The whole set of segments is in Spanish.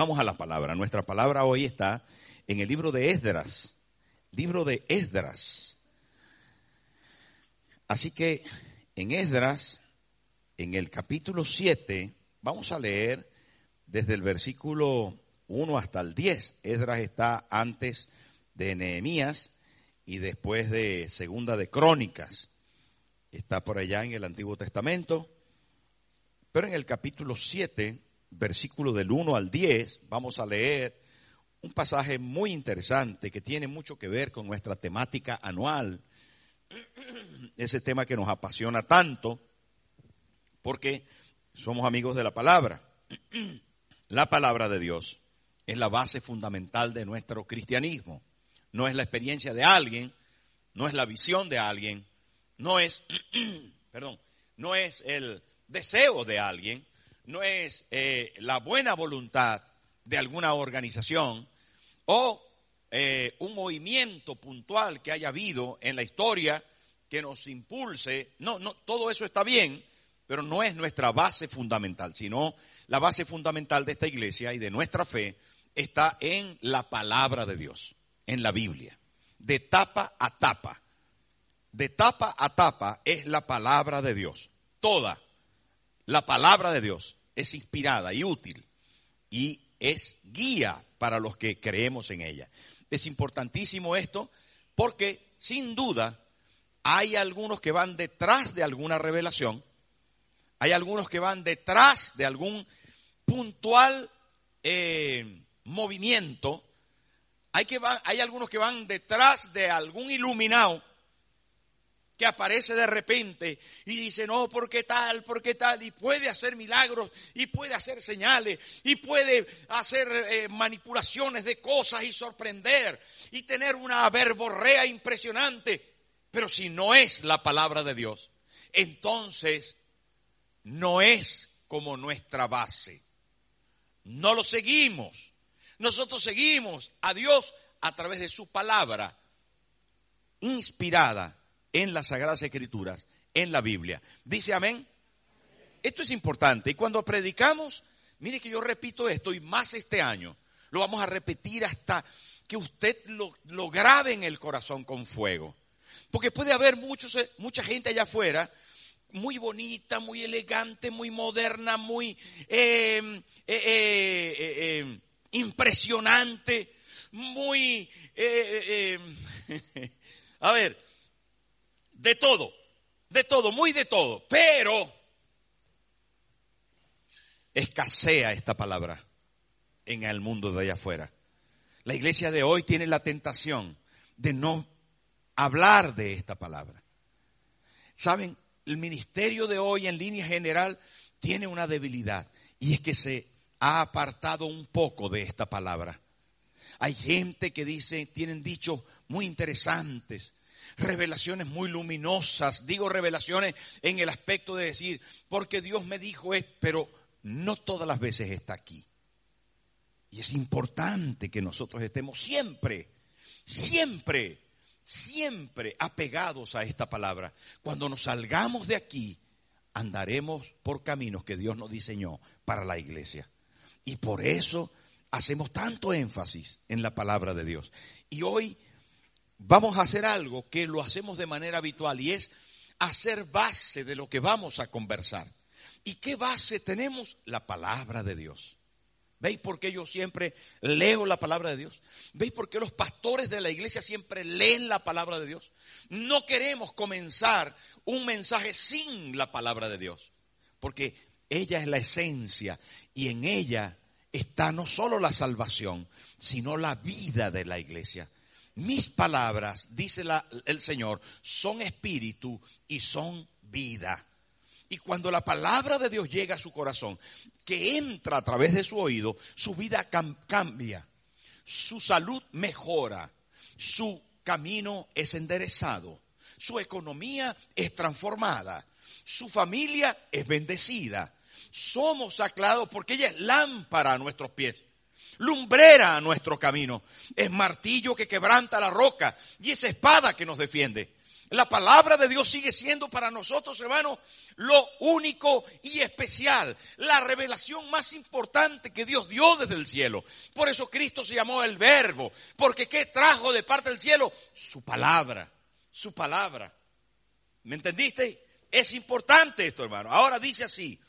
Vamos a la palabra. Nuestra palabra hoy está en el libro de Esdras. Libro de Esdras. Así que en Esdras, en el capítulo 7, vamos a leer desde el versículo 1 hasta el 10. Esdras está antes de Nehemías y después de Segunda de Crónicas. Está por allá en el Antiguo Testamento. Pero en el capítulo 7 versículo del 1 al 10, vamos a leer un pasaje muy interesante que tiene mucho que ver con nuestra temática anual, ese tema que nos apasiona tanto, porque somos amigos de la palabra. La palabra de Dios es la base fundamental de nuestro cristianismo. No es la experiencia de alguien, no es la visión de alguien, no es, perdón, no es el deseo de alguien, no es eh, la buena voluntad de alguna organización o eh, un movimiento puntual que haya habido en la historia que nos impulse. No, no, todo eso está bien, pero no es nuestra base fundamental, sino la base fundamental de esta iglesia y de nuestra fe está en la palabra de Dios, en la Biblia, de tapa a tapa. De tapa a tapa es la palabra de Dios, toda la palabra de Dios es inspirada y útil y es guía para los que creemos en ella. Es importantísimo esto porque sin duda hay algunos que van detrás de alguna revelación, hay algunos que van detrás de algún puntual eh, movimiento, hay, que hay algunos que van detrás de algún iluminado que aparece de repente y dice, no, ¿por qué tal? ¿Por qué tal? Y puede hacer milagros, y puede hacer señales, y puede hacer eh, manipulaciones de cosas y sorprender, y tener una verborrea impresionante. Pero si no es la palabra de Dios, entonces no es como nuestra base. No lo seguimos. Nosotros seguimos a Dios a través de su palabra inspirada en las Sagradas Escrituras, en la Biblia. ¿Dice amén? Esto es importante. Y cuando predicamos, mire que yo repito esto y más este año, lo vamos a repetir hasta que usted lo, grabe en el corazón con fuego. Porque puede haber muchos, eh, mucha gente allá afuera muy bonita, muy elegante, muy moderna, muy eh, eh, impresionante, muy... a ver, de todo, de todo, muy de todo, pero escasea esta palabra en el mundo de allá afuera. La iglesia de hoy tiene la tentación de no hablar de esta palabra. Saben, el ministerio de hoy en línea general tiene una debilidad y es que se ha apartado un poco de esta palabra. Hay gente que dice, tienen dichos muy interesantes, revelaciones muy luminosas. Digo revelaciones en el aspecto de decir, porque Dios me dijo esto, pero no todas las veces está aquí. Y es importante que nosotros estemos siempre, siempre, siempre apegados a esta palabra. Cuando nos salgamos de aquí, andaremos por caminos que Dios nos diseñó para la iglesia. Y por eso hacemos tanto énfasis en la palabra de Dios. Y hoy vamos a hacer algo que lo hacemos de manera habitual y es hacer base de lo que vamos a conversar. ¿Y qué base tenemos? La palabra de Dios. ¿Veis por qué yo siempre leo la palabra de Dios? ¿Veis por qué los pastores de la iglesia siempre leen la palabra de Dios? No queremos comenzar un mensaje sin la palabra de Dios, porque ella es la esencia y en ella está no solo la salvación, sino la vida de la iglesia. Mis palabras, dice el Señor, son espíritu y son vida. Y cuando la palabra de Dios llega a su corazón, que entra a través de su oído, su vida cambia, su salud mejora, su camino es enderezado, su economía es transformada, su familia es bendecida. Somos aclarados porque ella es lámpara a nuestros pies lumbrera a nuestro camino, es martillo que quebranta la roca y es espada que nos defiende. La palabra de Dios sigue siendo para nosotros, hermanos, lo único y especial, la revelación más importante que Dios dio desde el cielo. Por eso Cristo se llamó el Verbo, porque ¿qué trajo de parte del cielo? Su palabra, su palabra. ¿Me entendiste? Es importante esto, hermano. Ahora dice así,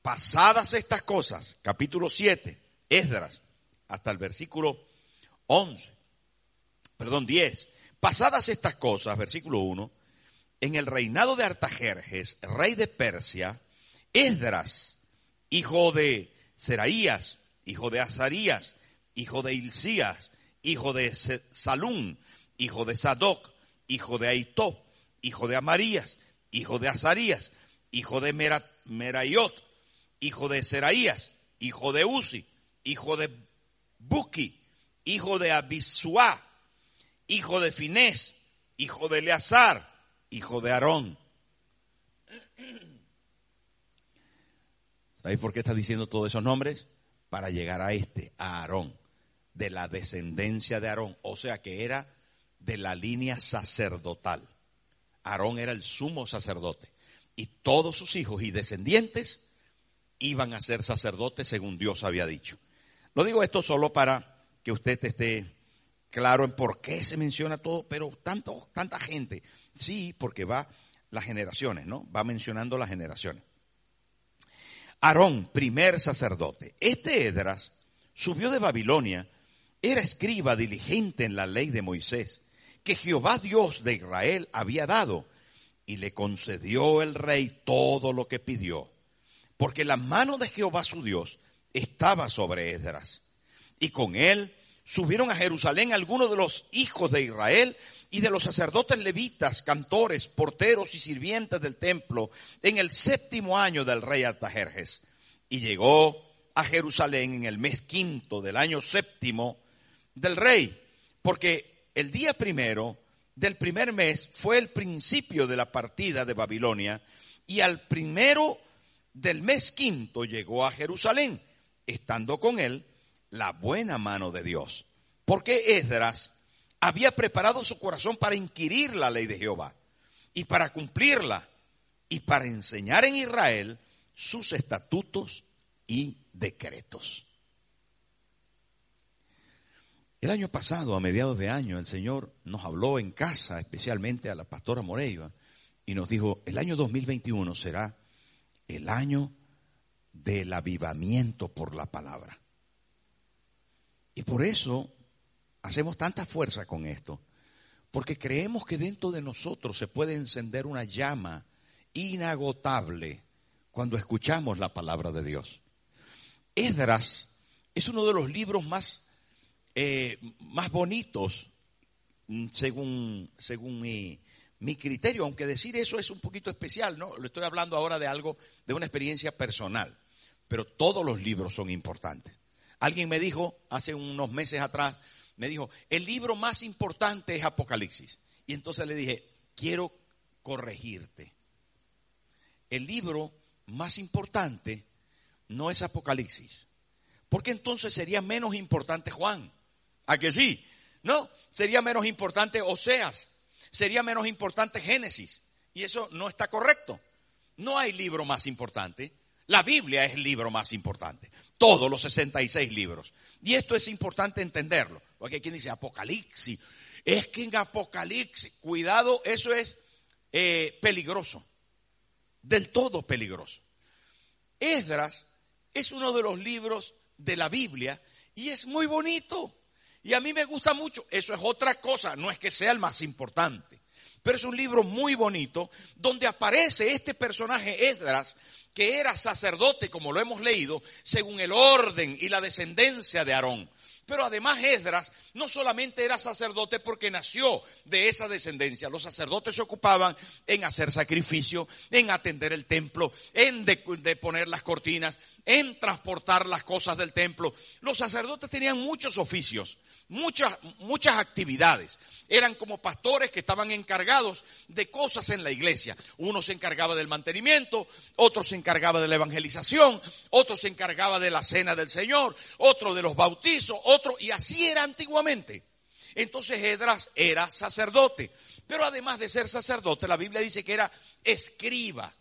pasadas estas cosas, capítulo 7, Esdras, hasta el versículo 11, perdón, 10. Pasadas estas cosas, versículo 1, en el reinado de Artajerjes, rey de Persia, Esdras, hijo de Seraías, hijo de Azarías, hijo de Hilcías, hijo de Salún, hijo de Sadoc, hijo de Aitó, hijo de Amarías, hijo de Azarías, hijo de Merayot, hijo de Seraías, hijo de Uzi, hijo de Buki, hijo de Abisua, hijo de Finés, hijo de Eleazar, hijo de Aarón. ¿Sabéis por qué está diciendo todos esos nombres? Para llegar a este, a Aarón, de la descendencia de Aarón, o sea que era de la línea sacerdotal. Aarón era el sumo sacerdote y todos sus hijos y descendientes iban a ser sacerdotes según Dios había dicho. No digo esto solo para que usted esté claro en por qué se menciona todo, pero tanto, tanta gente. Sí, porque va las generaciones, ¿no? Va mencionando las generaciones. Aarón, primer sacerdote. Este Edras subió de Babilonia, era escriba diligente en la ley de Moisés, que Jehová Dios de Israel había dado, y le concedió el rey todo lo que pidió, porque la mano de Jehová su Dios estaba sobre Esdras. Y con él subieron a Jerusalén algunos de los hijos de Israel y de los sacerdotes levitas, cantores, porteros y sirvientes del templo en el séptimo año del rey Artajerjes. Y llegó a Jerusalén en el mes quinto del año séptimo del rey, porque el día primero del primer mes fue el principio de la partida de Babilonia y al primero del mes quinto llegó a Jerusalén estando con él la buena mano de Dios. Porque Esdras había preparado su corazón para inquirir la ley de Jehová y para cumplirla y para enseñar en Israel sus estatutos y decretos. El año pasado, a mediados de año, el Señor nos habló en casa, especialmente a la pastora Moreiva, y nos dijo, el año 2021 será el año del avivamiento por la palabra. Y por eso hacemos tanta fuerza con esto, porque creemos que dentro de nosotros se puede encender una llama inagotable cuando escuchamos la palabra de Dios. Esdras es uno de los libros más, eh, más bonitos mm, según, según mi, mi criterio, aunque decir eso es un poquito especial, ¿no? Lo estoy hablando ahora de algo, de una experiencia personal pero todos los libros son importantes. Alguien me dijo hace unos meses atrás, me dijo, el libro más importante es Apocalipsis. Y entonces le dije, quiero corregirte. El libro más importante no es Apocalipsis. Porque entonces sería menos importante Juan. ¿A que sí? No, sería menos importante Oseas. Sería menos importante Génesis. Y eso no está correcto. No hay libro más importante. La Biblia es el libro más importante. Todos los 66 libros. Y esto es importante entenderlo. Porque hay quien dice Apocalipsis. Es que en Apocalipsis, cuidado, eso es eh, peligroso. Del todo peligroso. Esdras es uno de los libros de la Biblia y es muy bonito. Y a mí me gusta mucho. Eso es otra cosa, no es que sea el más importante. Pero es un libro muy bonito donde aparece este personaje Esdras que era sacerdote, como lo hemos leído, según el orden y la descendencia de Aarón. Pero además Esdras no solamente era sacerdote porque nació de esa descendencia. Los sacerdotes se ocupaban en hacer sacrificio, en atender el templo, en de, poner las cortinas, en transportar las cosas del templo. Los sacerdotes tenían muchos oficios, muchas, muchas actividades. Eran como pastores que estaban encargados de cosas en la iglesia. Uno se encargaba del mantenimiento, otro se encargaba de la evangelización, otro se encargaba de la cena del Señor, otro de los bautizos, otro, y así era antiguamente. Entonces Edras era sacerdote, pero además de ser sacerdote, la Biblia dice que era escriba.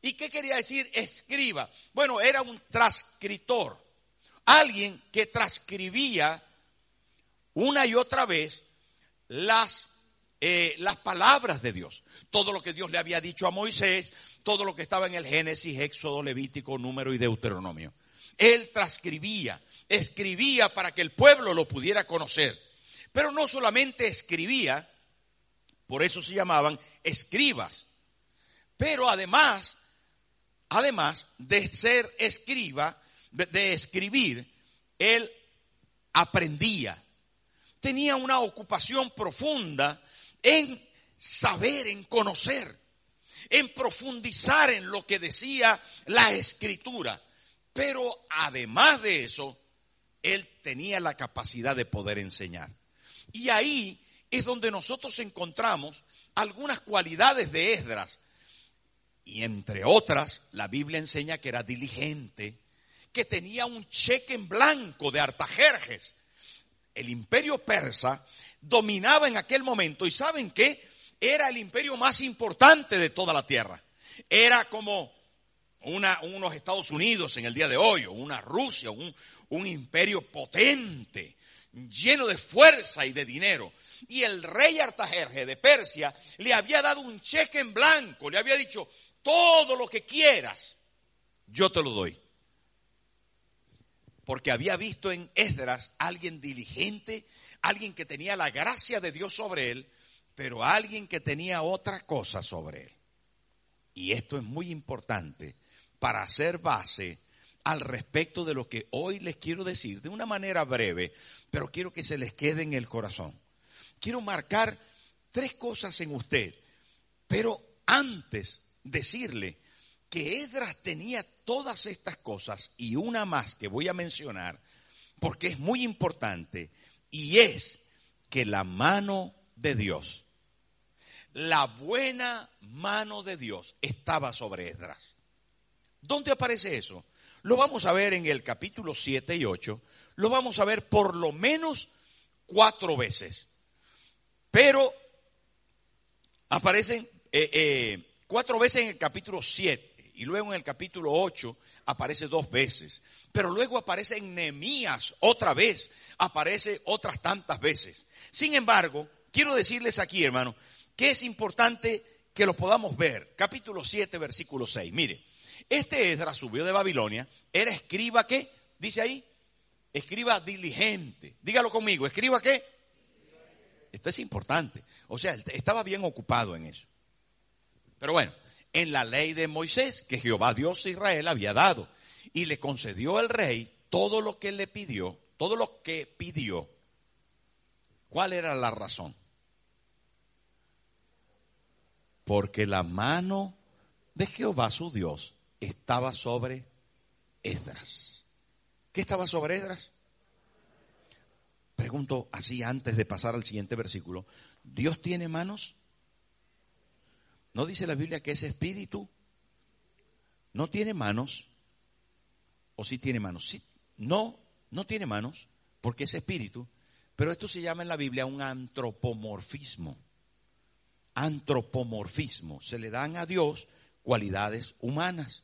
¿Y qué quería decir escriba? Bueno, era un transcritor, alguien que transcribía una y otra vez las, eh, las palabras de Dios. Todo lo que Dios le había dicho a Moisés, todo lo que estaba en el Génesis, Éxodo, Levítico, Número y Deuteronomio. Él transcribía, escribía para que el pueblo lo pudiera conocer. Pero no solamente escribía, por eso se llamaban escribas, pero además además de ser escriba, de, escribir, él aprendía. Tenía una ocupación profunda en saber, en conocer, en profundizar en lo que decía la escritura. Pero además de eso, él tenía la capacidad de poder enseñar. Y ahí es donde nosotros encontramos algunas cualidades de Esdras y entre otras, la Biblia enseña que era diligente, que tenía un cheque en blanco de Artajerjes. El imperio persa dominaba en aquel momento y ¿saben qué? Era el imperio más importante de toda la tierra. Era como unos Estados Unidos en el día de hoy, una Rusia, un, un imperio potente, lleno de fuerza y de dinero. Y el rey Artajerjes de Persia le había dado un cheque en blanco, le había dicho, todo lo que quieras, yo te lo doy. Porque había visto en Esdras alguien diligente, alguien que tenía la gracia de Dios sobre él, pero alguien que tenía otra cosa sobre él. Y esto es muy importante para hacer base al respecto de lo que hoy les quiero decir de una manera breve, pero quiero que se les quede en el corazón. Quiero marcar tres cosas en usted, pero antes decirle que Edras tenía todas estas cosas y una más que voy a mencionar porque es muy importante y es que la mano de Dios, la buena mano de Dios estaba sobre Esdras. ¿Dónde aparece eso? Lo vamos a ver en el capítulo 7 y 8, lo vamos a ver por lo menos cuatro veces. Pero aparecen eh, eh, cuatro veces en el capítulo 7 y luego en el capítulo 8 aparece dos veces. Pero luego aparece en Nehemías otra vez, aparece otras tantas veces. Sin embargo, quiero decirles aquí, hermano, que es importante que lo podamos ver. Capítulo 7, versículo 6. Mire, este Esdras subió de Babilonia, era escriba qué? Dice ahí, escriba diligente. Dígalo conmigo, escriba qué? Esto es importante. O sea, estaba bien ocupado en eso. Pero bueno, en la ley de Moisés, que Jehová Dios de Israel había dado, y le concedió al rey todo lo que le pidió, todo lo que pidió. ¿Cuál era la razón? Porque la mano de Jehová su Dios estaba sobre Esdras. ¿Qué estaba sobre Esdras? Pregunto así antes de pasar al siguiente versículo. ¿Dios tiene manos? ¿No dice la Biblia que ese espíritu no tiene manos? ¿O sí tiene manos? Sí, no, no tiene manos, porque es espíritu, pero esto se llama en la Biblia un antropomorfismo. Antropomorfismo. Se le dan a Dios cualidades humanas.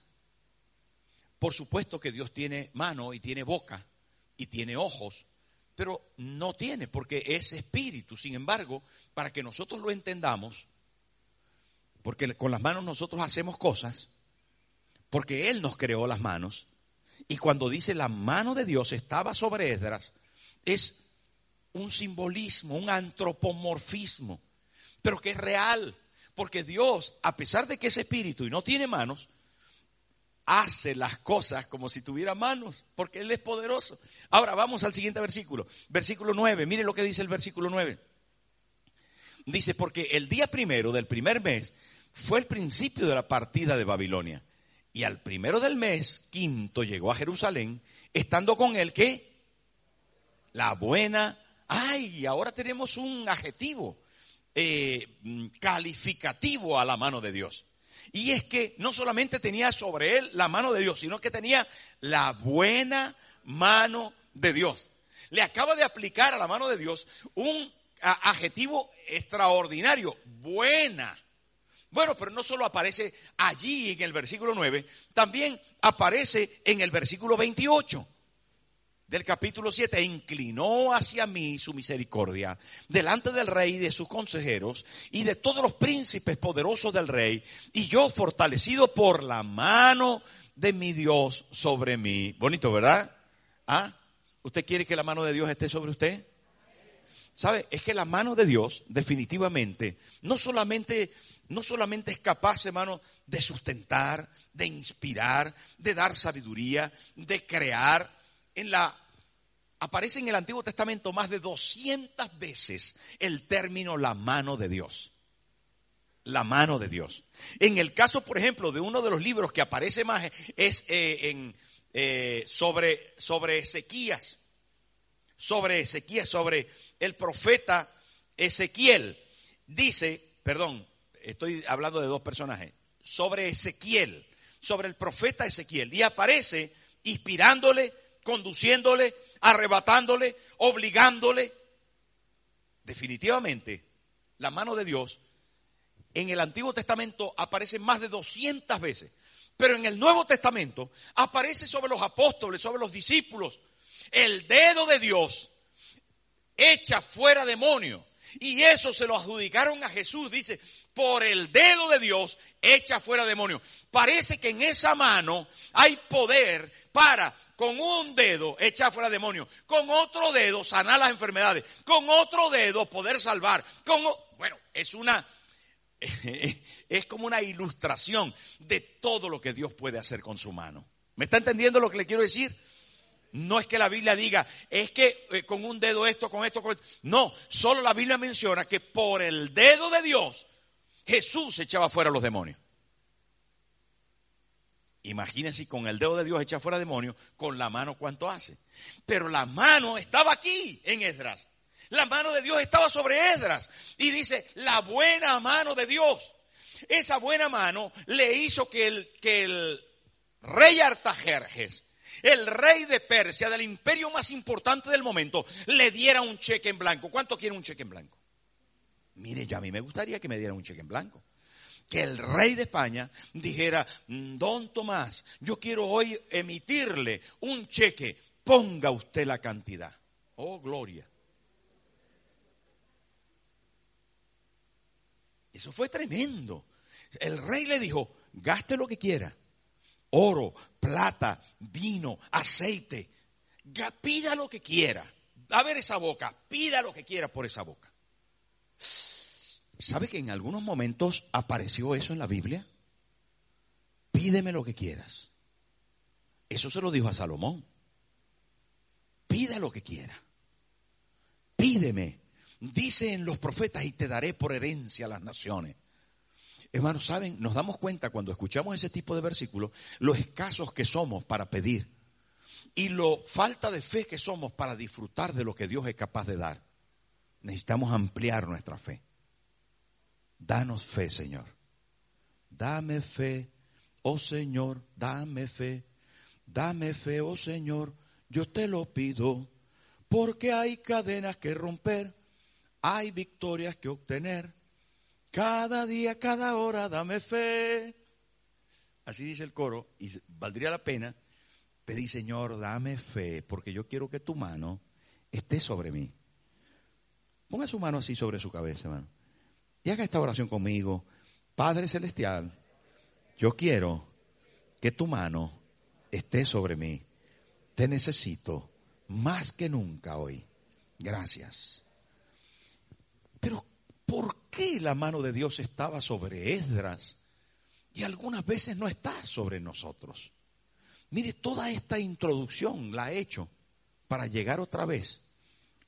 Por supuesto que Dios tiene mano y tiene boca y tiene ojos, pero no tiene porque es espíritu. Sin embargo, para que nosotros lo entendamos, porque con las manos nosotros hacemos cosas, porque Él nos creó las manos. Y cuando dice la mano de Dios estaba sobre Esdras, es un simbolismo, un antropomorfismo, pero que es real, porque Dios, a pesar de que es espíritu y no tiene manos, hace las cosas como si tuviera manos, porque Él es poderoso. Ahora vamos al siguiente versículo, versículo 9, mire lo que dice el versículo 9. Dice, porque el día primero del primer mes fue el principio de la partida de Babilonia. Y al primero del mes, quinto, llegó a Jerusalén, estando con él, ¿qué? La buena. Ay, ahora tenemos un adjetivo eh, calificativo a la mano de Dios. Y es que no solamente tenía sobre él la mano de Dios, sino que tenía la buena mano de Dios. Le acaba de aplicar a la mano de Dios un adjetivo extraordinario, buena. Bueno, pero no solo aparece allí en el versículo 9, también aparece en el versículo 28 del capítulo 7, inclinó hacia mí su misericordia delante del rey y de sus consejeros y de todos los príncipes poderosos del rey, y yo fortalecido por la mano de mi Dios sobre mí. Bonito, ¿verdad? ¿Ah? ¿Usted quiere que la mano de Dios esté sobre usted? ¿Sabe? Es que la mano de Dios, definitivamente, no solamente, no solamente es capaz, hermano, de sustentar, de inspirar, de dar sabiduría, de crear, en la aparece en el Antiguo Testamento más de 200 veces el término la mano de Dios. La mano de Dios. En el caso, por ejemplo, de uno de los libros que aparece más es eh, en, eh, sobre, sobre Ezequías. Sobre Ezequías, sobre el profeta Ezequiel. Dice, perdón, estoy hablando de dos personajes. Sobre Ezequiel, sobre el profeta Ezequiel. Y aparece inspirándole conduciéndole, arrebatándole, obligándole. Definitivamente, la mano de Dios en el Antiguo Testamento aparece más de 200 veces, pero en el Nuevo Testamento aparece sobre los apóstoles, sobre los discípulos. El dedo de Dios echa fuera demonios. Y eso se lo adjudicaron a Jesús, dice, por el dedo de Dios echa fuera demonios. Parece que en esa mano hay poder para con un dedo echar fuera demonios, con otro dedo sanar las enfermedades, con otro dedo poder salvar. Bueno, es una es como una ilustración de todo lo que Dios puede hacer con su mano. ¿Me está entendiendo lo que le quiero decir? No es que la Biblia diga, es que eh, con un dedo esto, con esto, con esto. No, solo la Biblia menciona que por el dedo de Dios Jesús echaba fuera los demonios. Imagínense con el dedo de Dios echa fuera demonios, con la mano cuánto hace. Pero la mano estaba aquí en Esdras. La mano de Dios estaba sobre Esdras. Y dice, la buena mano de Dios. Esa buena mano le hizo que el, que el rey Artajerjes, el rey de Persia, del imperio más importante del momento, le diera un cheque en blanco. ¿Cuánto quiere un cheque en blanco? Mire, yo a mí me gustaría que me diera un cheque en blanco que el rey de España dijera, mm, don Tomás, yo quiero hoy emitirle un cheque, ponga usted la cantidad. Oh, gloria. Eso fue tremendo. El rey le dijo, gaste lo que quiera. Oro, plata, vino, aceite. Pida lo que quiera. A ver esa boca, pida lo que quiera por esa boca. ¿Sabe que en algunos momentos apareció eso en la Biblia? Pídeme lo que quieras. Eso se lo dijo a Salomón. Pide lo que quiera. Pídeme. Dicen los profetas y te daré por herencia a las naciones. Hermanos, ¿saben? Nos damos cuenta cuando escuchamos ese tipo de versículos, lo escasos que somos para pedir y lo falta de fe que somos para disfrutar de lo que Dios es capaz de dar. Necesitamos ampliar nuestra fe. Danos fe, Señor. Dame fe, oh Señor, dame fe. Dame fe, oh Señor, yo te lo pido, porque hay cadenas que romper, hay victorias que obtener. Cada día, cada hora, dame fe. Así dice el coro, y valdría la pena pedir, Señor, dame fe, porque yo quiero que tu mano esté sobre mí. Ponga su mano así sobre su cabeza, hermano. Y haga esta oración conmigo. Padre Celestial, yo quiero que tu mano esté sobre mí. Te necesito más que nunca hoy. Gracias. Pero, ¿por qué la mano de Dios estaba sobre Esdras? y algunas veces no está sobre nosotros. Mire, toda esta introducción la he hecho para llegar otra vez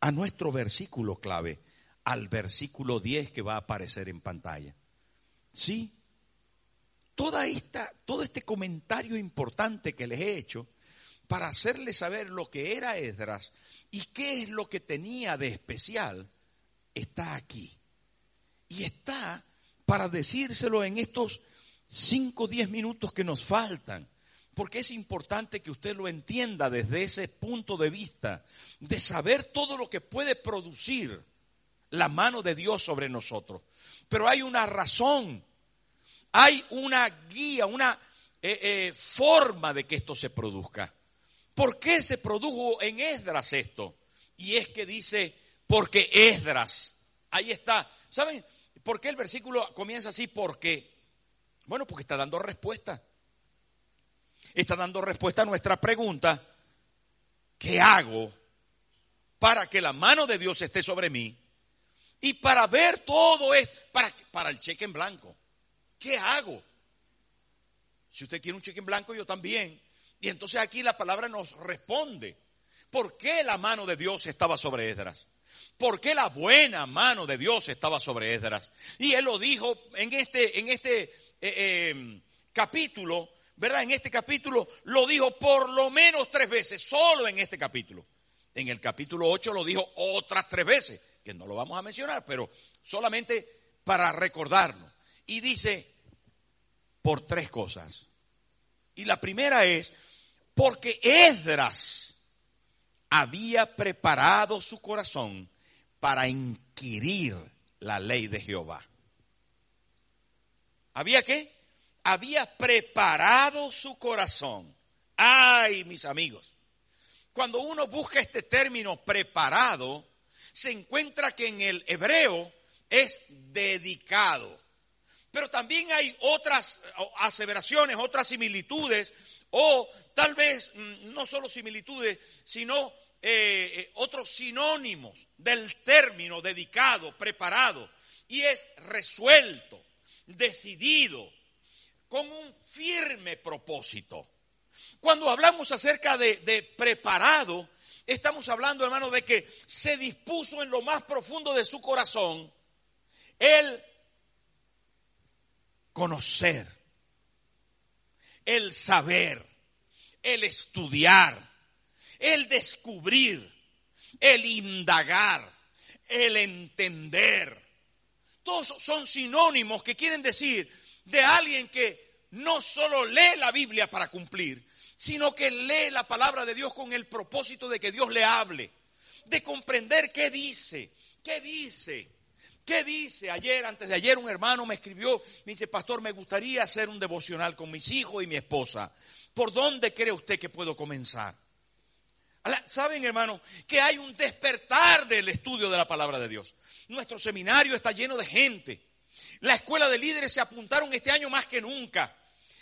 a nuestro versículo clave, al versículo 10 que va a aparecer en pantalla. Sí, toda esta, todo este comentario importante que les he hecho para hacerles saber lo que era Esdras y qué es lo que tenía de especial, está aquí. Y está para decírselo en estos 5 o 10 minutos que nos faltan porque es importante que usted lo entienda desde ese punto de vista, de saber todo lo que puede producir la mano de Dios sobre nosotros. Pero hay una razón, hay una guía, una eh, eh, forma de que esto se produzca. ¿Por qué se produjo en Esdras esto? Y es que dice, porque Esdras, ahí está. ¿Saben por qué el versículo comienza así? Porque, bueno, porque está dando respuesta está dando respuesta a nuestra pregunta, ¿qué hago para que la mano de Dios esté sobre mí? Y para ver todo esto, para, para el cheque en blanco, ¿qué hago? Si usted tiene un cheque en blanco, yo también. Y entonces aquí la palabra nos responde. ¿Por qué la mano de Dios estaba sobre Esdras? ¿Por qué la buena mano de Dios estaba sobre Esdras? Y él lo dijo en este, en este eh, eh, capítulo ¿verdad? En este capítulo lo dijo por lo menos tres veces, solo en este capítulo. En el capítulo 8 lo dijo otras tres veces, que no lo vamos a mencionar, pero solamente para recordarnos. Y dice, por tres cosas. Y la primera es, porque Esdras había preparado su corazón para inquirir la ley de Jehová. ¿Había qué? había preparado su corazón. Ay, mis amigos, cuando uno busca este término preparado, se encuentra que en el hebreo es dedicado. Pero también hay otras aseveraciones, otras similitudes, o tal vez mm, no solo similitudes, sino eh, eh, otros sinónimos del término dedicado, preparado. Y es resuelto, decidido, con un firme propósito. Cuando hablamos acerca de, preparado, estamos hablando, hermano, de que se dispuso en lo más profundo de su corazón el conocer, el saber, el estudiar, el descubrir, el indagar, el entender. Todos son sinónimos que quieren decir de alguien que no solo lee la Biblia para cumplir, sino que lee la palabra de Dios con el propósito de que Dios le hable, de comprender qué dice, qué dice. ¿Qué dice? Ayer, antes de ayer, un hermano me escribió, me dice, pastor, me gustaría hacer un devocional con mis hijos y mi esposa. ¿Por dónde cree usted que puedo comenzar? Saben, hermano, que hay un despertar del estudio de la palabra de Dios. Nuestro seminario está lleno de gente la escuela de líderes se apuntaron este año más que nunca.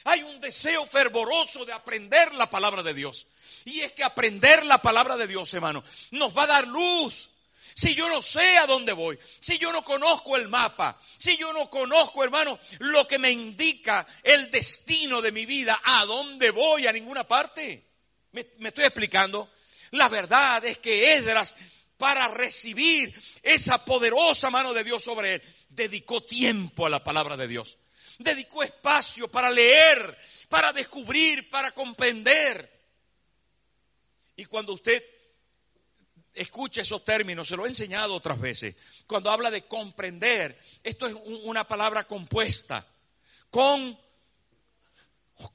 Hay un deseo fervoroso de aprender la palabra de Dios. Y es que aprender la palabra de Dios, hermano, nos va a dar luz. Si yo no sé a dónde voy, si yo no conozco el mapa, si yo no conozco, hermano, lo que me indica el destino de mi vida, a dónde voy, a ninguna parte. ¿Me, estoy explicando? La verdad es que Esdras, para recibir esa poderosa mano de Dios sobre él, dedicó tiempo a la palabra de Dios. Dedicó espacio para leer, para descubrir, para comprender. Y cuando usted escucha esos términos, se lo he enseñado otras veces, cuando habla de comprender, esto es una palabra compuesta. Con,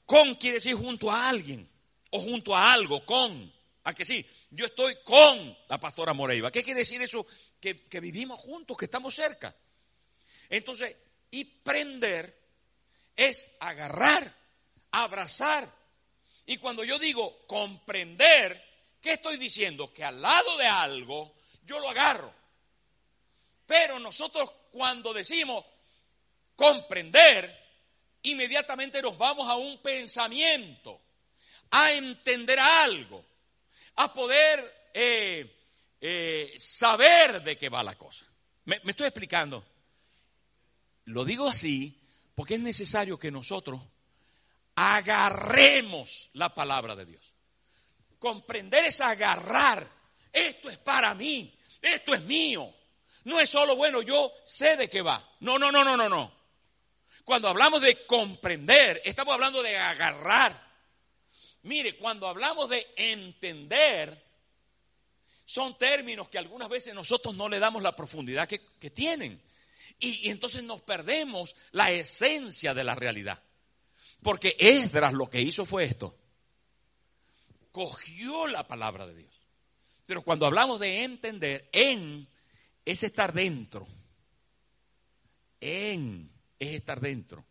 con quiere decir junto a alguien o junto a algo, con. A que sí, yo estoy con la pastora Moreiva. ¿Qué quiere decir eso? Que, que vivimos juntos, que estamos cerca. Entonces, y prender es agarrar, abrazar. Y cuando yo digo comprender, ¿qué estoy diciendo? Que al lado de algo yo lo agarro. Pero nosotros cuando decimos comprender, inmediatamente nos vamos a un pensamiento, a entender algo, a poder eh, eh, saber de qué va la cosa. me estoy explicando? Lo digo así Porque es necesario que nosotros agarremos la palabra de Dios. Comprender es agarrar. Esto es para mí. Esto es mío. No es solo, bueno, yo sé de qué va. No, no, no, no, no, no. Cuando hablamos de comprender, estamos hablando de agarrar. Mire, cuando hablamos de entender, son términos que algunas veces nosotros no le damos la profundidad que, tienen. Y, entonces nos perdemos la esencia de la realidad. Porque Esdras lo que hizo fue esto. Cogió la palabra de Dios. Pero cuando hablamos de entender, en es estar dentro. En es estar dentro.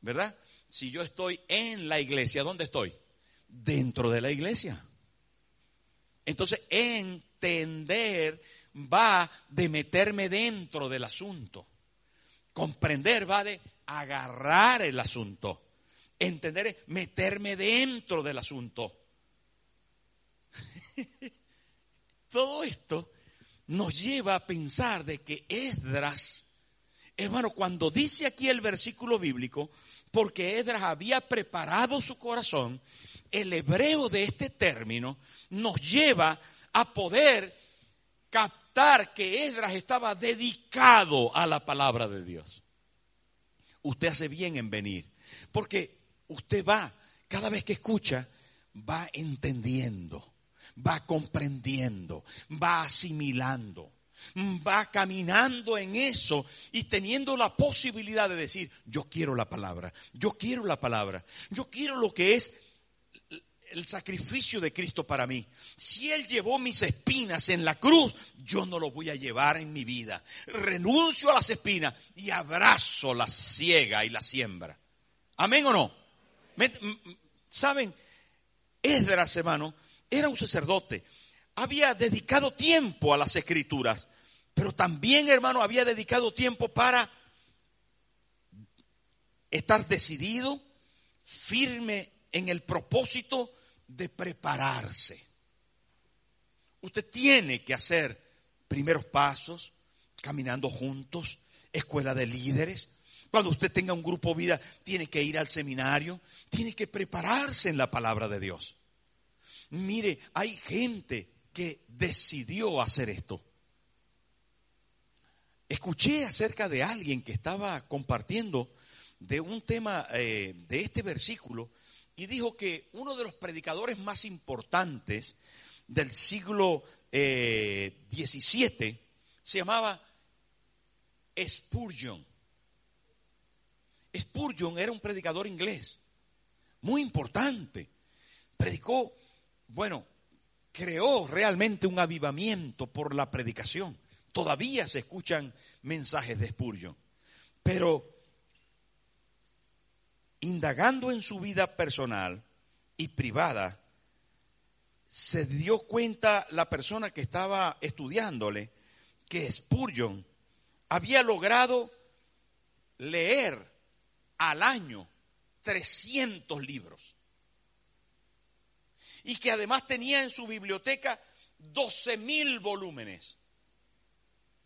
¿Verdad? Si yo estoy en la iglesia, ¿dónde estoy? Dentro de la iglesia. Entonces, entender va de meterme dentro del asunto. Comprender va de agarrar el asunto. Entender es meterme dentro del asunto. Todo esto nos lleva a pensar de que Esdras, hermano, cuando dice aquí el versículo bíblico, porque Esdras había preparado su corazón, el hebreo de este término nos lleva a poder captar que Esdras estaba dedicado a la palabra de Dios. Usted hace bien en venir, porque usted va, cada vez que escucha, va entendiendo, va comprendiendo, va asimilando va caminando en eso y teniendo la posibilidad de decir, yo quiero la palabra, yo quiero la palabra, yo quiero lo que es el sacrificio de Cristo para mí. Si Él llevó mis espinas en la cruz, yo no lo voy a llevar en mi vida. Renuncio a las espinas y abrazo la ciega y la siembra. ¿Amén o no? ¿Saben? Esdras, hermano, era un sacerdote. Había dedicado tiempo a las escrituras. Pero también, hermano, había dedicado tiempo para estar decidido, firme en el propósito de prepararse. Usted tiene que hacer primeros pasos, caminando juntos, escuela de líderes. Cuando usted tenga un grupo vida, tiene que ir al seminario, tiene que prepararse en la palabra de Dios. Mire, hay gente que decidió hacer esto. Escuché acerca de alguien que estaba compartiendo de un tema eh, de este versículo y dijo que uno de los predicadores más importantes del siglo XVII eh, se llamaba Spurgeon. Spurgeon era un predicador inglés, muy importante. Predicó, bueno, creó realmente un avivamiento por la predicación. Todavía se escuchan mensajes de Spurgeon. Pero indagando en su vida personal y privada, se dio cuenta la persona que estaba estudiándole que Spurgeon había logrado leer al año 300 libros. Y que además tenía en su biblioteca 12 mil volúmenes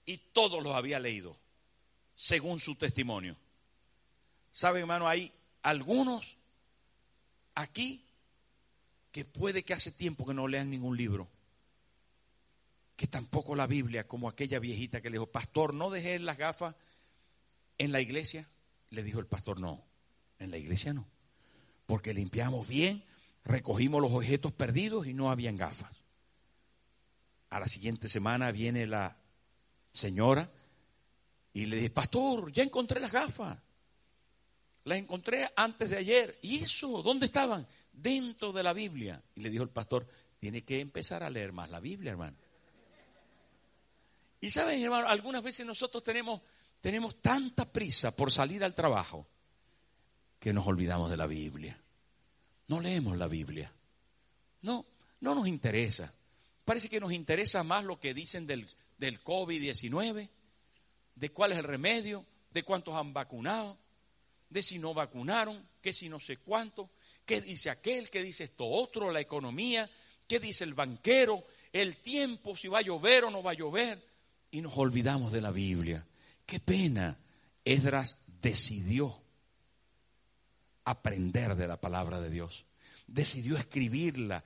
y todos los había leído, según su testimonio. ¿Sabe, hermano? Hay algunos aquí que puede que hace tiempo que no lean ningún libro, que tampoco la Biblia, como aquella viejita que le dijo, pastor, no dejé las gafas en la iglesia. Le dijo el pastor, no, en la iglesia no, porque limpiamos bien, recogimos los objetos perdidos y no habían gafas. A la siguiente semana viene la señora, y le dije, pastor, ya encontré las gafas. Las encontré antes de ayer. ¿Y eso? ¿Dónde estaban? Dentro de la Biblia. Y le dijo el pastor, tiene que empezar a leer más la Biblia, hermano. Y saben, hermano, algunas veces nosotros tenemos, tenemos tanta prisa por salir al trabajo que nos olvidamos de la Biblia. No leemos la Biblia. No, no nos interesa. Parece que nos interesa más lo que dicen del, del COVID-19, de cuál es el remedio, de cuántos han vacunado, de si no vacunaron, que si no sé cuánto, qué dice aquel, qué dice esto otro, la economía, qué dice el banquero, el tiempo, si va a llover o no va a llover, y nos olvidamos de la Biblia. Qué pena. Esdras decidió aprender de la palabra de Dios. Decidió escribirla,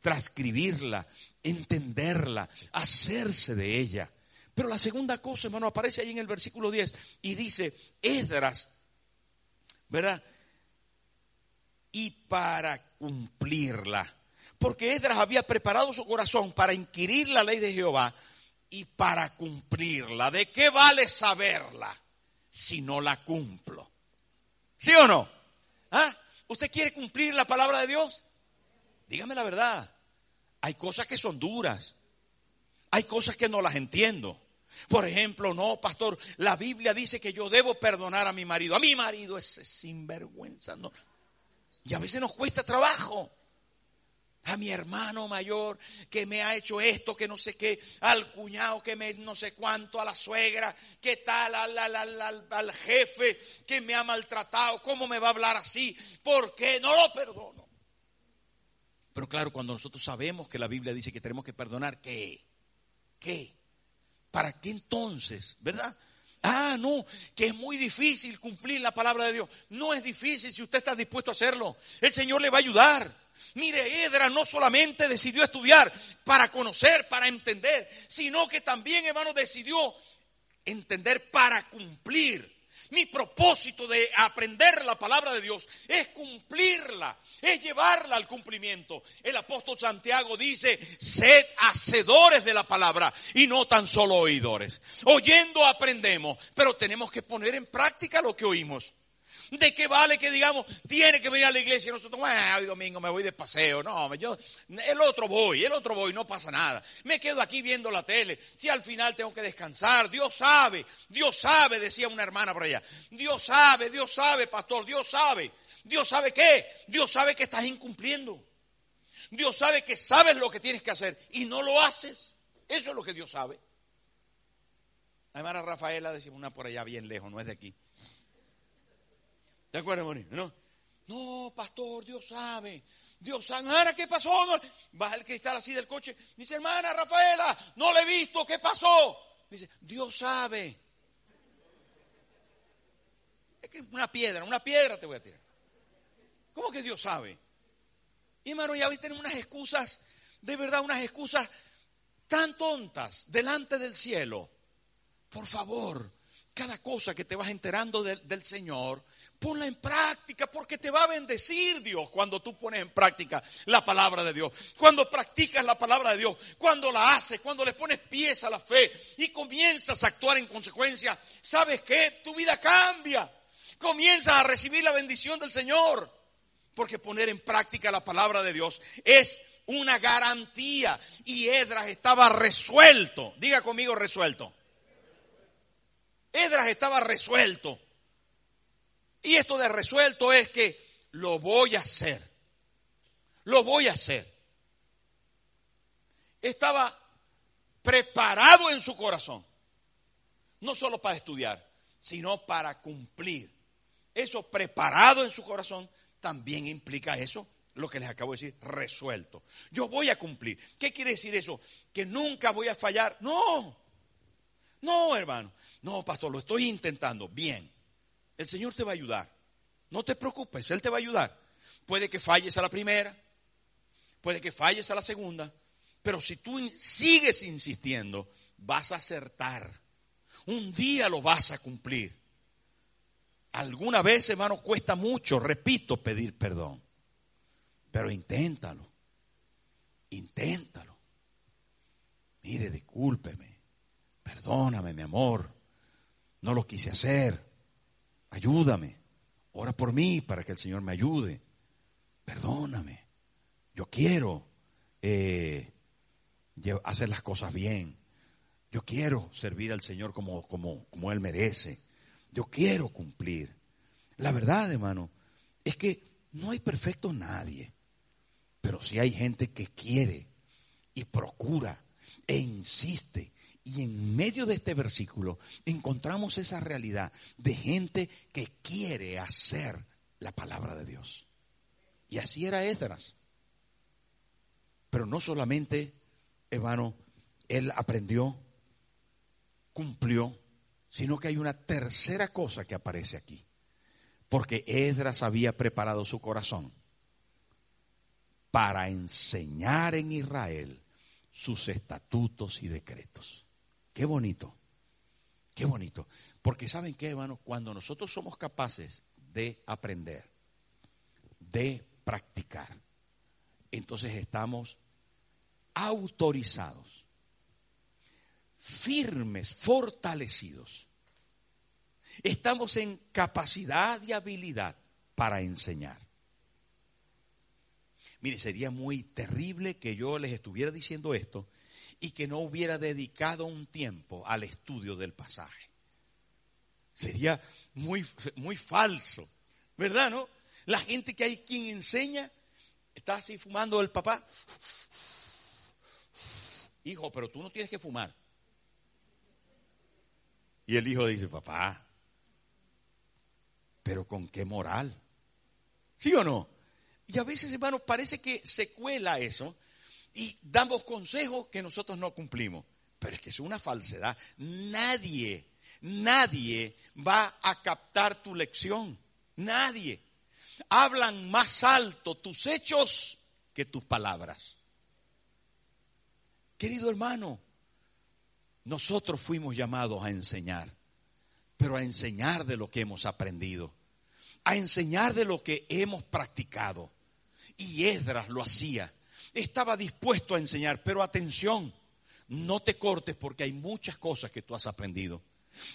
transcribirla, entenderla, hacerse de ella. Pero la segunda cosa, hermano, aparece ahí en el versículo 10 y dice, Esdras, ¿verdad? Y para cumplirla. Porque Esdras había preparado su corazón para inquirir la ley de Jehová y para cumplirla. ¿De qué vale saberla si no la cumplo? ¿Sí o no? ¿Ah? ¿Usted quiere cumplir la palabra de Dios? Dígame la verdad. Hay cosas que son duras. Hay cosas que no las entiendo. Por ejemplo, no, pastor, la Biblia dice que yo debo perdonar a mi marido. A mi marido es sinvergüenza, ¿no? Y a veces nos cuesta trabajo. A mi hermano mayor que me ha hecho esto, que no sé qué, al cuñado que me no sé cuánto, a la suegra, que tal, al, al, al jefe que me ha maltratado, ¿cómo me va a hablar así? ¿Por qué no lo perdono? Pero claro, cuando nosotros sabemos que la Biblia dice que tenemos que perdonar, ¿qué? ¿Qué? ¿Para qué entonces? ¿Verdad? Ah, no, que es muy difícil cumplir la palabra de Dios. No es difícil si usted está dispuesto a hacerlo. El Señor le va a ayudar. Mire, Edra no solamente decidió estudiar para conocer, para entender, sino que también, hermano, decidió entender para cumplir. Mi propósito de aprender la palabra de Dios es cumplirla, es llevarla al cumplimiento. El apóstol Santiago dice, sed hacedores de la palabra y no tan solo oidores. Oyendo aprendemos, pero tenemos que poner en práctica lo que oímos. ¿De qué vale que digamos, tiene que venir a la iglesia y nosotros, ah, hoy domingo me voy de paseo? No, yo, el otro voy, el otro voy, no pasa nada. Me quedo aquí viendo la tele. Si al final tengo que descansar, Dios sabe, Dios sabe, decía una hermana por allá. Dios sabe, Dios sabe, pastor, Dios sabe. Dios sabe qué? Dios sabe que estás incumpliendo. Dios sabe que sabes lo que tienes que hacer y no lo haces. Eso es lo que Dios sabe. La hermana Rafaela, decimos una por allá bien lejos, no es de aquí. ¿De acuerdo, No, no, pastor, Dios sabe. Dios sabe. Hermana, ¿qué pasó? Baja el cristal así del coche. Dice, hermana Rafaela, no le he visto. ¿Qué pasó? Dice, Dios sabe. Es que una piedra, una piedra te voy a tirar. ¿Cómo que Dios sabe? Y hermano, ya tenemos unas excusas, de verdad, unas excusas tan tontas delante del cielo. Por favor, cada cosa que te vas enterando del Señor, ponla en práctica porque te va a bendecir Dios cuando tú pones en práctica la palabra de Dios. Cuando practicas la palabra de Dios, cuando la haces, cuando le pones pies a la fe y comienzas a actuar en consecuencia, ¿sabes qué? Tu vida cambia. Comienzas a recibir la bendición del Señor. Porque poner en práctica la palabra de Dios es una garantía. Y Edras estaba resuelto. Diga conmigo resuelto Edras estaba resuelto. Y esto de resuelto es que lo voy a hacer. Lo voy a hacer. Estaba preparado en su corazón. No solo para estudiar, sino para cumplir. Eso preparado en su corazón también implica eso, lo que les acabo de decir, resuelto. Yo voy a cumplir. ¿Qué quiere decir eso? Que nunca voy a fallar. No, no, hermano. No, pastor, lo estoy intentando. Bien. El Señor te va a ayudar. No te preocupes, Él te va a ayudar. Puede que falles a la primera, puede que falles a la segunda, pero si tú sigues insistiendo, vas a acertar. Un día lo vas a cumplir. Alguna vez, hermano, cuesta mucho, repito, pedir perdón. Pero inténtalo. Inténtalo. Mire, discúlpeme. Perdóname, mi amor. No lo quise hacer. Ayúdame. Ora por mí para que el Señor me ayude. Perdóname. Yo quiero eh, hacer las cosas bien. Yo quiero servir al Señor como, como, como Él merece. Yo quiero cumplir. La verdad, hermano, es que no hay perfecto nadie. Pero sí hay gente que quiere y procura e insiste y en medio de este versículo encontramos esa realidad de gente que quiere hacer la palabra de Dios. Y así era Esdras. Pero no solamente, hermano, él aprendió, cumplió, sino que hay una tercera cosa que aparece aquí. Porque Esdras había preparado su corazón para enseñar en Israel sus estatutos y decretos. Qué bonito, qué bonito. Porque saben qué, hermanos, cuando nosotros somos capaces de aprender, de practicar, entonces estamos autorizados, firmes, fortalecidos. Estamos en capacidad y habilidad para enseñar. Mire, sería muy terrible que yo les estuviera diciendo esto y que no hubiera dedicado un tiempo al estudio del pasaje. Sería muy, muy falso, ¿verdad? ¿No? La gente que hay quien enseña está así fumando el papá. Hijo, pero tú no tienes que fumar. Y el hijo dice, papá, pero ¿con qué moral? ¿Sí o no? Y a veces, hermanos, parece que se cuela eso y damos consejos que nosotros no cumplimos. Pero es que es una falsedad. Nadie, nadie va a captar tu lección. Nadie. Hablan más alto tus hechos que tus palabras. Querido hermano, nosotros fuimos llamados a enseñar, pero a enseñar de lo que hemos aprendido, a enseñar de lo que hemos practicado. Y Esdras lo hacía. Estaba dispuesto a enseñar, pero atención, no te cortes porque hay muchas cosas que tú has aprendido.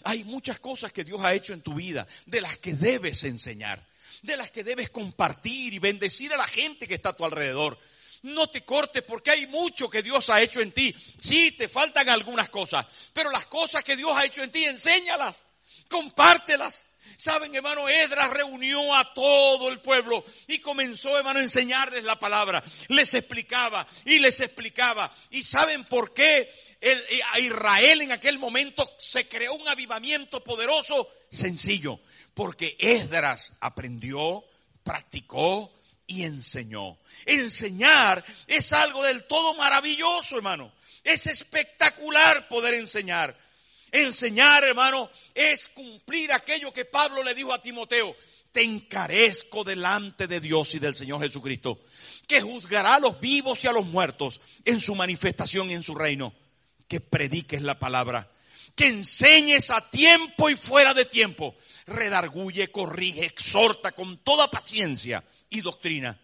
Hay muchas cosas que Dios ha hecho en tu vida, de las que debes enseñar, de las que debes compartir y bendecir a la gente que está a tu alrededor. No te cortes porque hay mucho que Dios ha hecho en ti. Sí, te faltan algunas cosas, pero las cosas que Dios ha hecho en ti, enséñalas, compártelas. Saben, hermano, Edras reunió a todo el pueblo y comenzó, hermano, a enseñarles la palabra. Les explicaba y les explicaba. ¿Y saben por qué eh, a Israel en aquel momento se creó un avivamiento poderoso? Sencillo, porque Esdras aprendió, practicó, y enseñó. Enseñar es algo del todo maravilloso, hermano. Es espectacular poder enseñar. Enseñar, hermano, es cumplir aquello que Pablo le dijo a Timoteo. Te encarezco delante de Dios y del Señor Jesucristo, que juzgará a los vivos y a los muertos en su manifestación y en su reino. Que prediques la palabra, que enseñes a tiempo y fuera de tiempo. Redarguye, corrige, exhorta con toda paciencia y doctrina.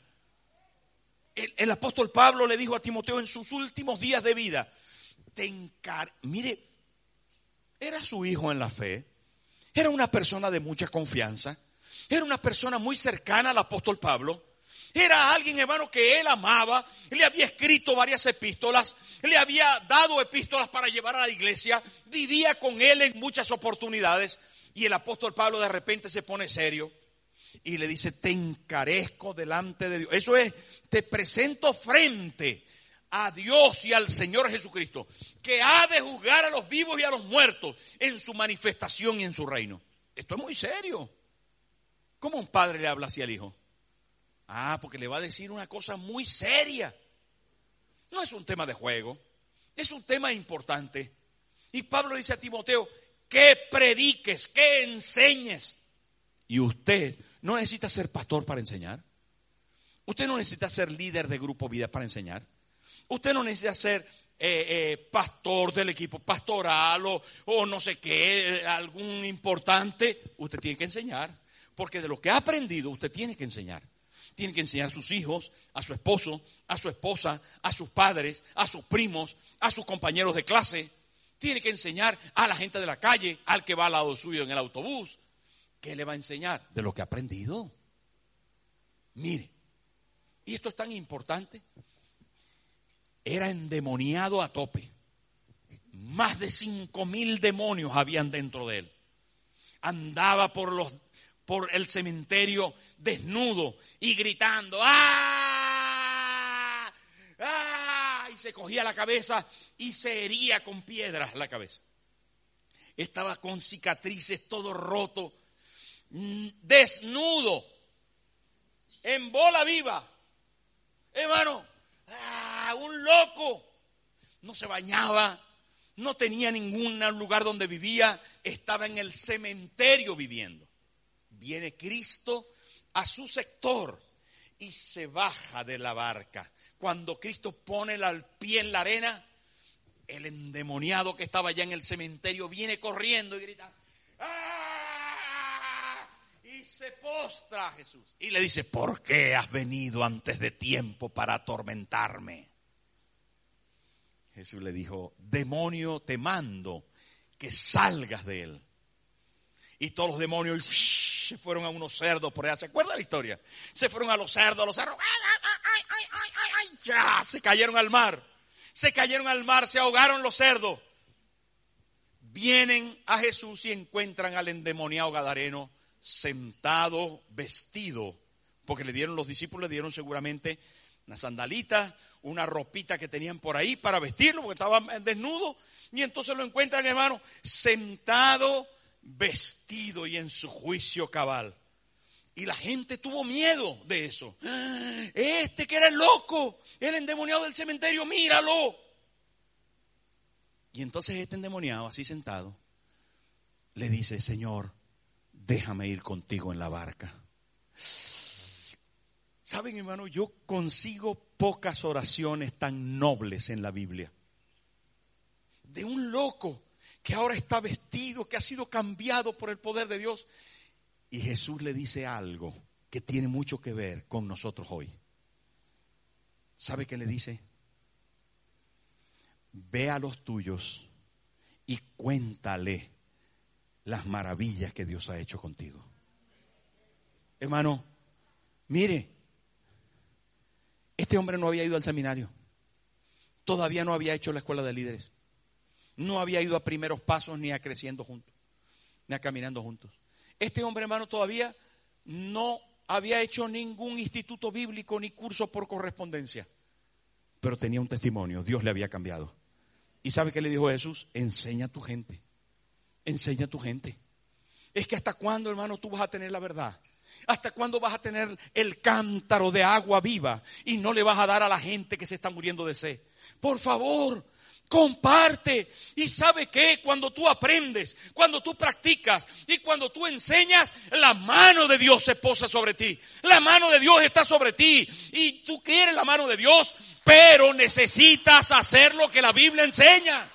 El, apóstol Pablo le dijo a Timoteo en sus últimos días de vida, te encar mire, era su hijo en la fe, era una persona de mucha confianza, era una persona muy cercana al apóstol Pablo, era alguien, hermano, que él amaba, le había escrito varias epístolas, le había dado epístolas para llevar a la iglesia, vivía con él en muchas oportunidades, y el apóstol Pablo de repente se pone serio y le dice, te encarezco delante de Dios. Eso es, te presento frente a Dios y al Señor Jesucristo, que ha de juzgar a los vivos y a los muertos en su manifestación y en su reino. Esto es muy serio. ¿Cómo un padre le habla así al hijo? Ah, porque le va a decir una cosa muy seria. No es un tema de juego, es un tema importante. Y Pablo dice a Timoteo, que prediques, que enseñes. Y usted no necesita ser pastor para enseñar. Usted no necesita ser líder de grupo vida para enseñar. Usted no necesita ser eh, eh, pastor del equipo pastoral o, o no sé qué, algún importante. Usted tiene que enseñar. Porque de lo que ha aprendido, usted tiene que enseñar. Tiene que enseñar a sus hijos, a su esposo, a su esposa, a sus padres, a sus primos, a sus compañeros de clase. Tiene que enseñar a la gente de la calle, al que va al lado suyo en el autobús. ¿Qué le va a enseñar? De lo que ha aprendido. Mire, y esto es tan importante. Era endemoniado a tope. Más de cinco mil demonios habían dentro de él. Andaba por los por el cementerio desnudo y gritando ¡Ah! ¡Ah! y se cogía la cabeza y se hería con piedras la cabeza. Estaba con cicatrices todo roto desnudo, en bola viva. Hermano, ah, un loco. No se bañaba, no tenía ningún lugar donde vivía, estaba en el cementerio viviendo. Viene Cristo a su sector y se baja de la barca. Cuando Cristo pone el pie en la arena, el endemoniado que estaba allá en el cementerio viene corriendo y grita, ¡Ah! y se postra a Jesús. Y le dice, ¿por qué has venido antes de tiempo para atormentarme? Jesús le dijo, demonio, te mando que salgas de él. Y todos los demonios se fueron a unos cerdos por allá. ¿Se acuerda la historia? Se fueron a los cerdos, a los cerdos. Ya, se cayeron al mar. Se cayeron al mar, se ahogaron los cerdos. Vienen a Jesús y encuentran al endemoniado Gadareno sentado, vestido, porque le dieron los discípulos, le dieron seguramente una sandalita, una ropita que tenían por ahí para vestirlo, porque estaba desnudo, y entonces lo encuentran, hermano, sentado, vestido y en su juicio cabal. Y la gente tuvo miedo de eso. Este que era el loco, el endemoniado del cementerio, míralo. Y entonces este endemoniado, así sentado, le dice, Señor, déjame ir contigo en la barca. Saben, hermano, yo consigo pocas oraciones tan nobles en la Biblia. De un loco que ahora está vestido, que ha sido cambiado por el poder de Dios. Y Jesús le dice algo que tiene mucho que ver con nosotros hoy. ¿Sabe qué le dice? Ve a los tuyos y cuéntale las maravillas que Dios ha hecho contigo. Hermano, mire, este hombre no había ido al seminario. Todavía no había hecho la escuela de líderes. No había ido a primeros pasos ni a creciendo juntos, ni a caminando juntos. Este hombre, hermano, todavía no había hecho ningún instituto bíblico ni curso por correspondencia. Pero tenía un testimonio. Dios le había cambiado. ¿Y sabe qué le dijo Jesús? Enseña a tu gente. Enseña a tu gente. Es que hasta cuándo, hermano, tú vas a tener la verdad. ¿Hasta cuándo vas a tener el cántaro de agua viva y no le vas a dar a la gente que se está muriendo de sed? Por favor, comparte. Y sabe que cuando tú aprendes, cuando tú practicas y cuando tú enseñas, la mano de Dios se posa sobre ti. La mano de Dios está sobre ti. Y tú quieres la mano de Dios, pero necesitas hacer lo que la Biblia enseña.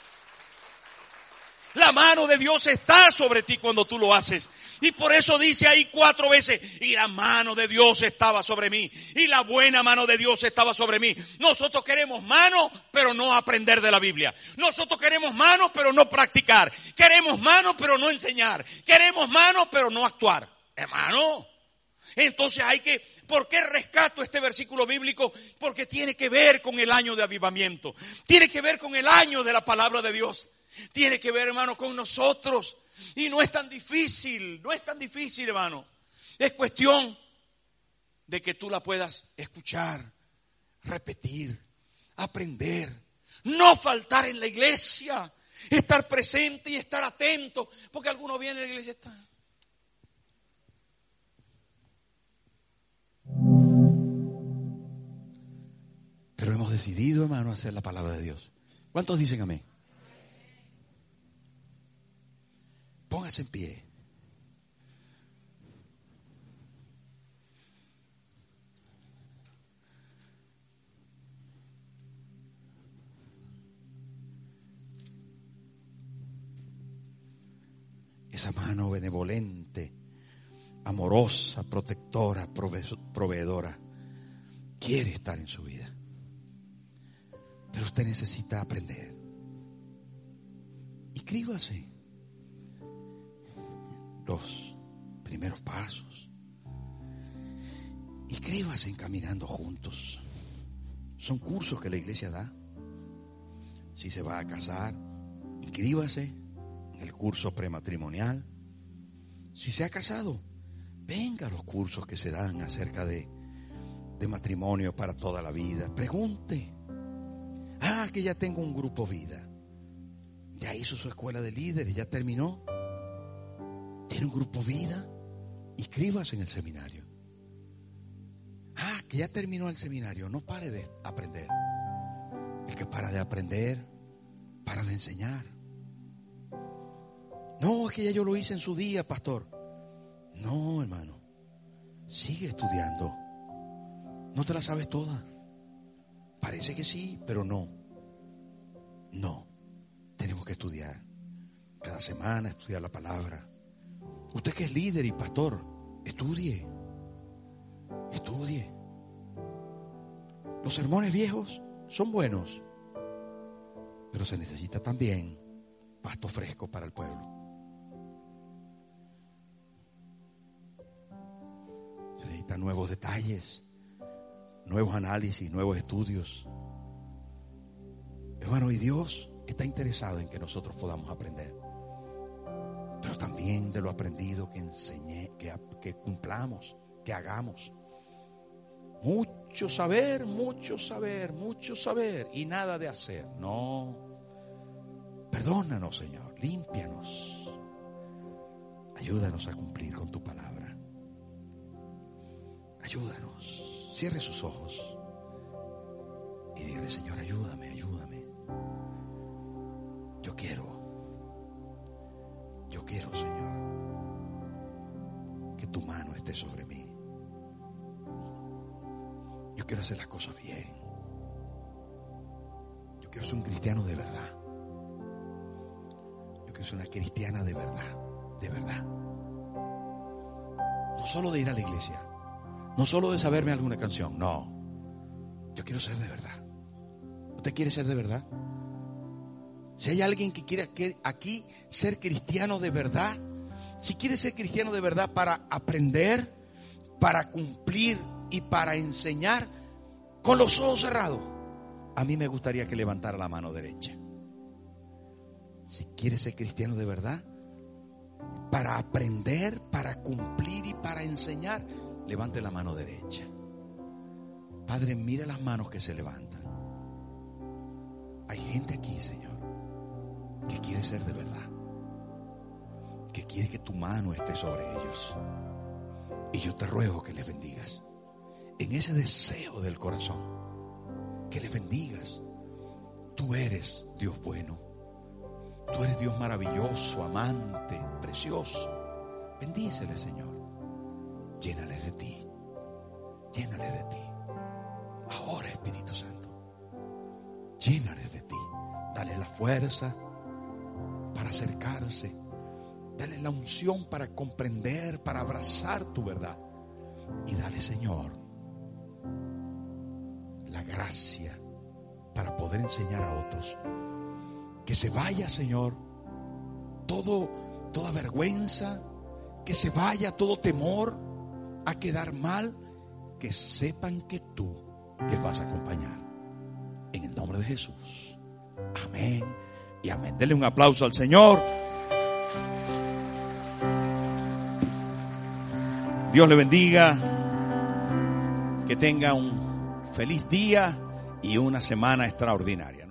La mano de Dios está sobre ti cuando tú lo haces. Y por eso dice ahí cuatro veces, y la mano de Dios estaba sobre mí, y la buena mano de Dios estaba sobre mí. Nosotros queremos mano, pero no aprender de la Biblia. Nosotros queremos mano, pero no practicar. Queremos mano, pero no enseñar. Queremos mano, pero no actuar. Hermano. Entonces hay que, ¿por qué rescato este versículo bíblico? Porque tiene que ver con el año de avivamiento. Tiene que ver con el año de la palabra de Dios. Tiene que ver, hermano, con nosotros. Y no es tan difícil, no es tan difícil, hermano. Es cuestión de que tú la puedas escuchar, repetir, aprender, no faltar en la iglesia, estar presente y estar atento, porque algunos vienen a la iglesia y están. Pero hemos decidido, hermano, hacer la palabra de Dios. ¿Cuántos dicen amén? Póngase en pie. Esa mano benevolente, amorosa, protectora, proveedora, quiere estar en su vida. Pero usted necesita aprender. Inscríbase los primeros pasos. Inscríbase en Caminando Juntos. Son cursos que la iglesia da. Si se va a casar, inscríbase en el curso prematrimonial. Si se ha casado, venga a los cursos que se dan acerca de, de matrimonio para toda la vida. Pregunte. Ah, que ya tengo un grupo vida. Ya hizo su escuela de líderes, ya terminó tiene un grupo vida, inscríbase en el seminario. Ah, que ya terminó el seminario, no pare de aprender. El que para de aprender para de enseñar. No, es que ya yo lo hice en su día, pastor. No, hermano. Sigue estudiando. No te la sabes toda. Parece que sí, pero no. No. Tenemos que estudiar. Cada semana estudiar la palabra. Usted que es líder y pastor, estudie. Estudie. Los sermones viejos son buenos, pero se necesita también pasto fresco para el pueblo. Se necesitan nuevos detalles, nuevos análisis, nuevos estudios. Hermano, y Dios está interesado en que nosotros podamos aprender. De lo aprendido que enseñé, que, que cumplamos, que hagamos. Mucho saber, mucho saber, mucho saber y nada de hacer. No. Perdónanos, Señor. Límpianos. Ayúdanos a cumplir con tu palabra. Ayúdanos. Cierre sus ojos. Y dígale, Señor, ayúdame, ayúdame. Yo quiero. Quiero, Señor, que tu mano esté sobre mí. Yo quiero hacer las cosas bien. Yo quiero ser un cristiano de verdad. Yo quiero ser una cristiana de verdad, de verdad. No solo de ir a la iglesia, no solo de saberme alguna canción, no. Yo quiero ser de verdad. ¿Usted quiere ser de verdad? Si hay alguien que quiere aquí ser cristiano de verdad, si quiere ser cristiano de verdad para aprender, para cumplir y para enseñar con los ojos cerrados, a mí me gustaría que levantara la mano derecha. Si quiere ser cristiano de verdad, para aprender, para cumplir y para enseñar, levante la mano derecha. Padre, mire las manos que se levantan. Hay gente aquí, Señor que quiere ser de verdad, que quiere que tu mano esté sobre ellos. Y yo te ruego que les bendigas en ese deseo del corazón, que les bendigas. Tú eres Dios bueno, tú eres Dios maravilloso, amante, precioso. Bendícele, Señor. Llénales de ti, llénales de ti. Ahora, Espíritu Santo, llénales de ti. Dale la fuerza, acercarse. Dale la unción para comprender, para abrazar tu verdad. Y dale, Señor, la gracia para poder enseñar a otros. Que se vaya, Señor, todo, toda vergüenza, que se vaya todo temor a quedar mal, que sepan que tú les vas a acompañar. En el nombre de Jesús. Amén y amén. Un aplauso al Señor. Dios le bendiga. Que tenga un feliz día y una semana extraordinaria.